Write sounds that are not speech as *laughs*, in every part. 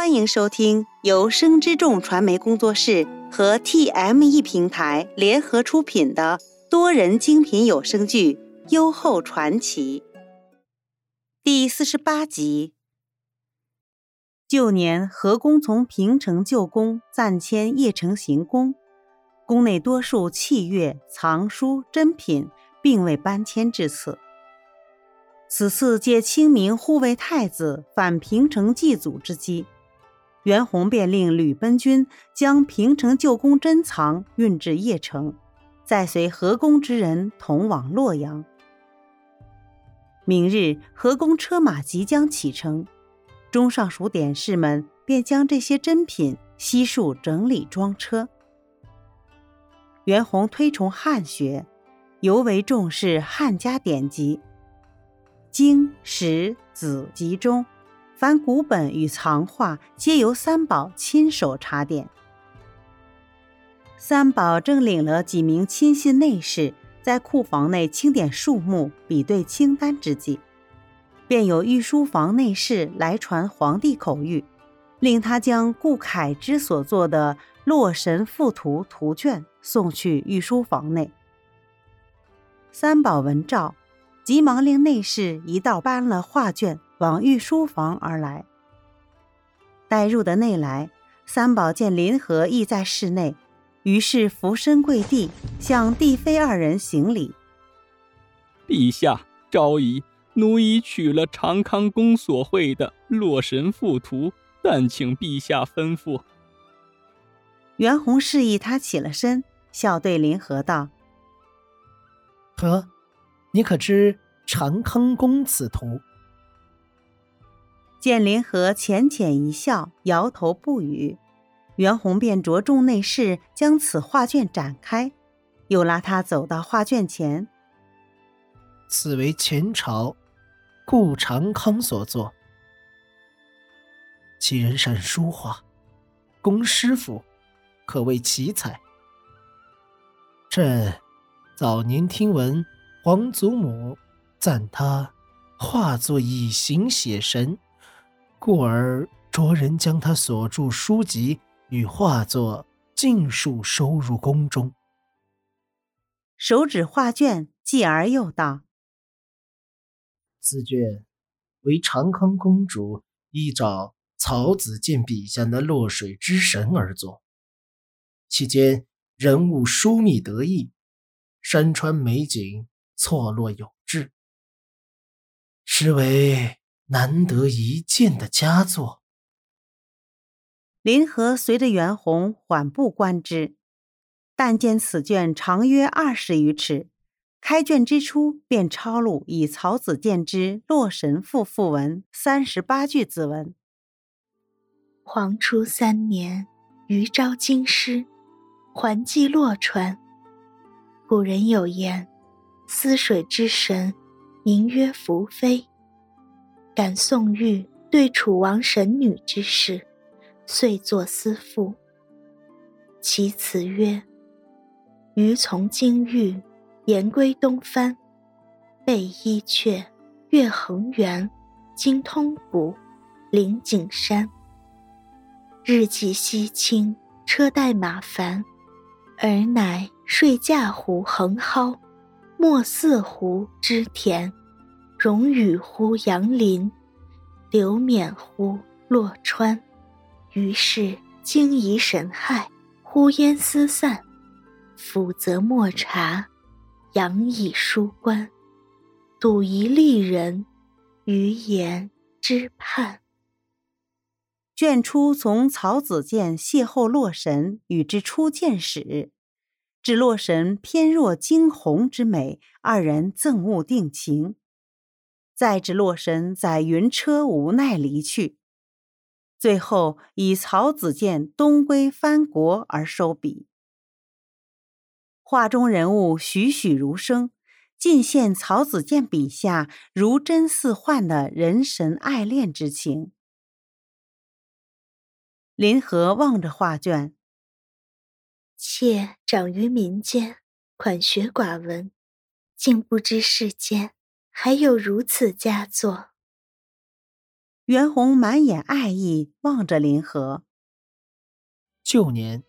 欢迎收听由生之众传媒工作室和 TME 平台联合出品的多人精品有声剧《优厚传奇》第四十八集。旧年，河工从平城旧宫暂迁邺城行宫，宫内多数器乐、藏书、珍品，并未搬迁至此。此次借清明护卫太子返平城祭祖之机。袁弘便令吕奔军将平城旧宫珍藏运至邺城，再随河宫之人同往洛阳。明日河宫车马即将启程，中尚书典士们便将这些珍品悉数整理装车。袁弘推崇汉学，尤为重视汉家典籍，经史子集中。凡古本与藏画，皆由三宝亲手查点。三宝正领了几名亲信内侍，在库房内清点数目、比对清单之际，便有御书房内侍来传皇帝口谕，令他将顾恺之所作的《洛神赋图》图卷送去御书房内。三宝闻诏，急忙令内侍一道搬了画卷。往御书房而来，待入的内来，三宝见林和亦在室内，于是俯身跪地，向帝妃二人行礼。陛下昭仪，奴已取了长康宫所绘的《洛神赋图》，但请陛下吩咐。袁弘示意他起了身，笑对林和道：“和，你可知长康宫此图？”见林和浅浅一笑，摇头不语，袁弘便着重内侍将此画卷展开，又拉他走到画卷前。此为前朝顾长康所作，其人善书画，工诗赋，可谓奇才。朕早年听闻皇祖母赞他画作以形写神。故而着人将他所著书籍与画作尽数收入宫中。手指画卷，继而又道：“此卷为长康公主依照曹子建笔下的落水之神而作，其间人物疏密得意，山川美景错落有致，实为。”难得一见的佳作。林和随着袁弘缓步观之，但见此卷长约二十余尺，开卷之初便抄录以曹子建之《洛神赋》赋文三十八句子文。黄初三年，余昭京师，还寄洛川。古人有言：“思水之神，名曰宓妃。”感宋玉对楚王神女之事，遂作思赋。其词曰：“余从京域，言归东藩，背伊阙，越衡原，经通谷，临景山。日既西倾，车带马烦，尔乃睡驾乎横蒿，莫似乎织田。”荣与乎杨林，流冕乎洛川。于是惊疑神骇，呼烟思散。抚则莫察，仰以书观。睹一丽人，余言之盼。卷初从曹子建邂逅洛神，与之初见始，至洛神翩若惊鸿之美，二人赠物定情。再至洛神载云车无奈离去，最后以曹子建东归藩国而收笔。画中人物栩栩如生，尽现曹子建笔下如真似幻的人神爱恋之情。林和望着画卷，妾长于民间，款学寡闻，竟不知世间。还有如此佳作。袁弘满眼爱意望着林和。旧年，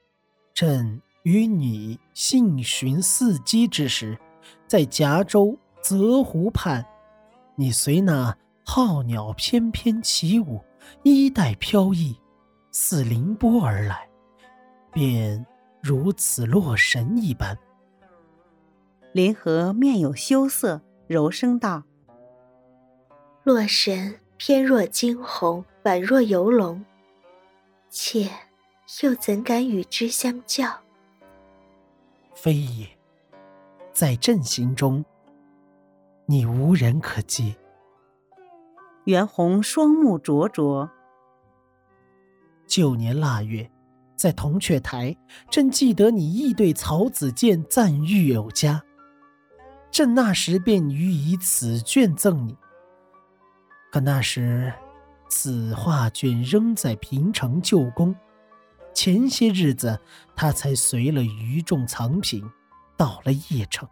朕与你幸寻伺机之时，在夹州泽湖畔，你随那浩鸟翩翩起舞，衣带飘逸，似凌波而来，便如此洛神一般。林和面有羞涩，柔声道：“洛神。”翩若惊鸿，宛若游龙，妾又怎敢与之相较？非也，在朕心中，你无人可及。袁弘双目灼灼。旧年腊月，在铜雀台，朕记得你亦对曹子建赞誉有加，朕那时便予以此卷赠你。可那时，此画卷仍在平城旧宫。前些日子，他才随了余众藏品，到了邺城。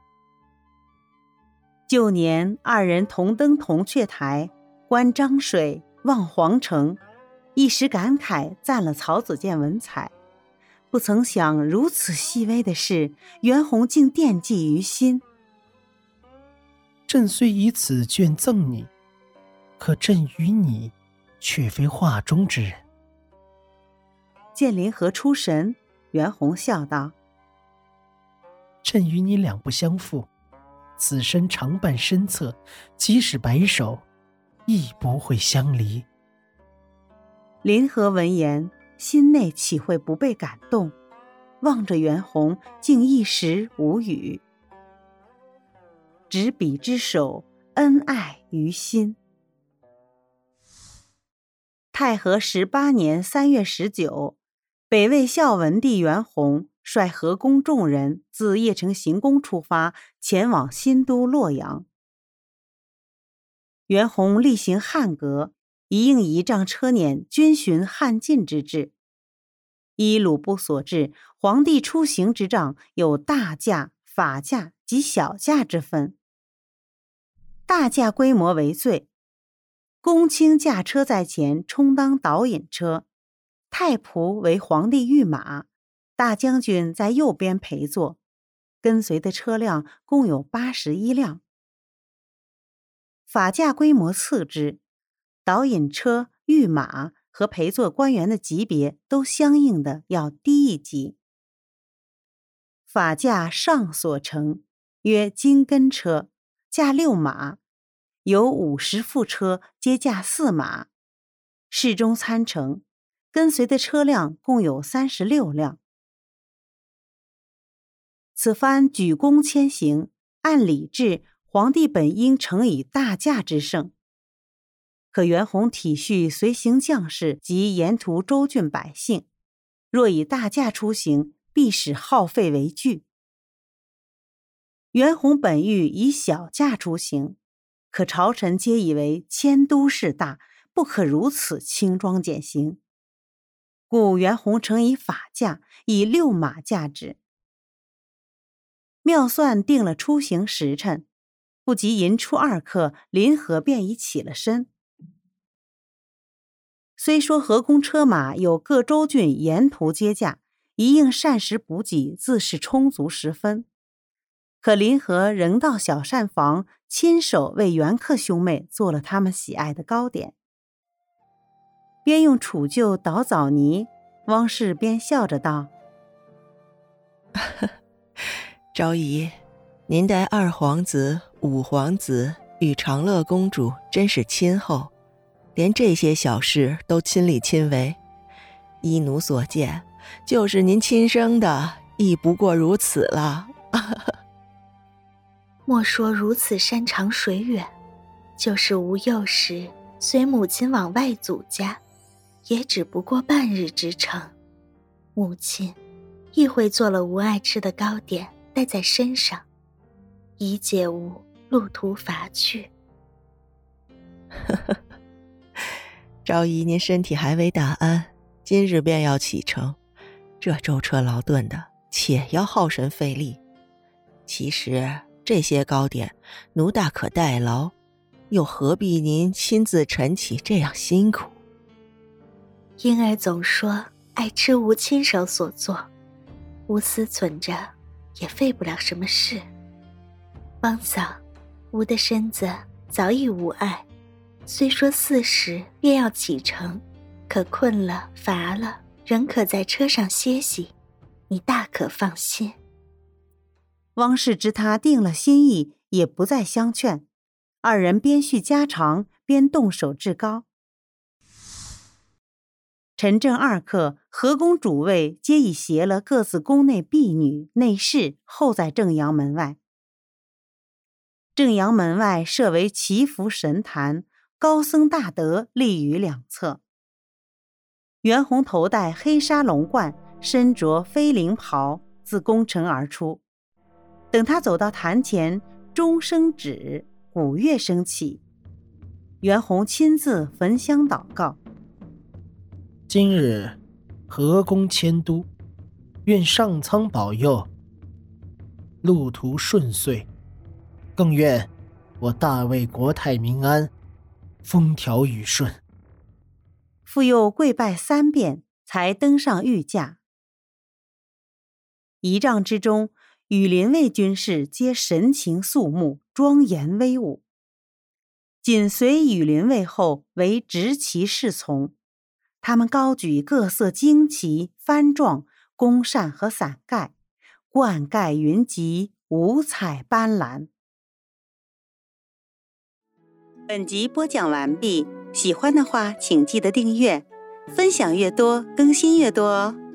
旧年二人同登铜雀台，观漳水，望皇城，一时感慨赞了曹子建文采。不曾想如此细微的事，袁弘竟惦记于心。朕虽以此卷赠你。可朕与你，却非画中之人。见林和出神，袁弘笑道：“朕与你两不相负，此身常伴身侧，即使白首，亦不会相离。”林和闻言，心内岂会不被感动？望着袁弘，竟一时无语。执笔之手，恩爱于心。太和十八年三月十九，北魏孝文帝元弘率河宫众人自邺城行宫出发，前往新都洛阳。元弘例行汉革，一应仪仗车辇，均循汉晋之制。依鲁布所制，皇帝出行之仗有大驾、法驾及小驾之分。大驾规模为最。公卿驾车在前，充当导引车；太仆为皇帝御马，大将军在右边陪坐。跟随的车辆共有八十一辆。法驾规模次之，导引车、御马和陪坐官员的级别都相应的要低一级。法驾上所乘，曰金根车，驾六马。有五十副车，皆驾四马，侍中参乘，跟随的车辆共有三十六辆。此番举弓迁行，按礼制，皇帝本应乘以大驾之胜。可袁弘体恤随行将士及沿途州郡百姓，若以大驾出行，必使耗费为巨。袁弘本欲以小驾出行。可朝臣皆以为迁都事大，不可如此轻装简行，故袁弘乘以法驾，以六马驾之。妙算定了出行时辰，不及寅初二刻，林和便已起了身。虽说河宫车马有各州郡沿途接驾，一应膳食补给自是充足十分。可林和仍到小膳房，亲手为袁克兄妹做了他们喜爱的糕点，边用杵臼捣枣泥。汪氏边笑着道：“昭仪，您待二皇子、五皇子与长乐公主真是亲厚，连这些小事都亲力亲为。依奴所见，就是您亲生的，亦不过如此了。” *laughs* 莫说如此山长水远，就是无幼时随母亲往外祖家，也只不过半日之程。母亲亦会做了吾爱吃的糕点带在身上，以解吾路途乏趣。呵呵，昭仪，您身体还未大安，今日便要启程，这舟车劳顿的，且要耗神费力。其实。这些糕点，奴大可代劳，又何必您亲自晨起这样辛苦？婴儿总说爱吃吾亲手所做，吾思忖着，也费不了什么事。汪嫂，吾的身子早已无碍，虽说四时便要启程，可困了乏了，仍可在车上歇息，你大可放心。汪氏知他定了心意，也不再相劝，二人边叙家常边动手制糕。陈正二刻，河宫主位皆已携了各自宫内婢女、内侍候在正阳门外。正阳门外设为祈福神坛，高僧大德立于两侧。袁弘头戴黑纱龙冠，身着飞绫袍，自宫城而出。等他走到坛前，钟声止，鼓乐声起，袁弘亲自焚香祷告。今日河宫迁都，愿上苍保佑，路途顺遂。更愿我大魏国泰民安，风调雨顺。复又跪拜三遍，才登上御驾。仪仗之中，羽林卫军士皆神情肃穆，庄严威武。紧随羽林卫后为执旗侍从，他们高举各色旌旗、幡状、弓扇和伞盖，冠盖云集，五彩斑斓。本集播讲完毕，喜欢的话请记得订阅，分享越多更新越多哦。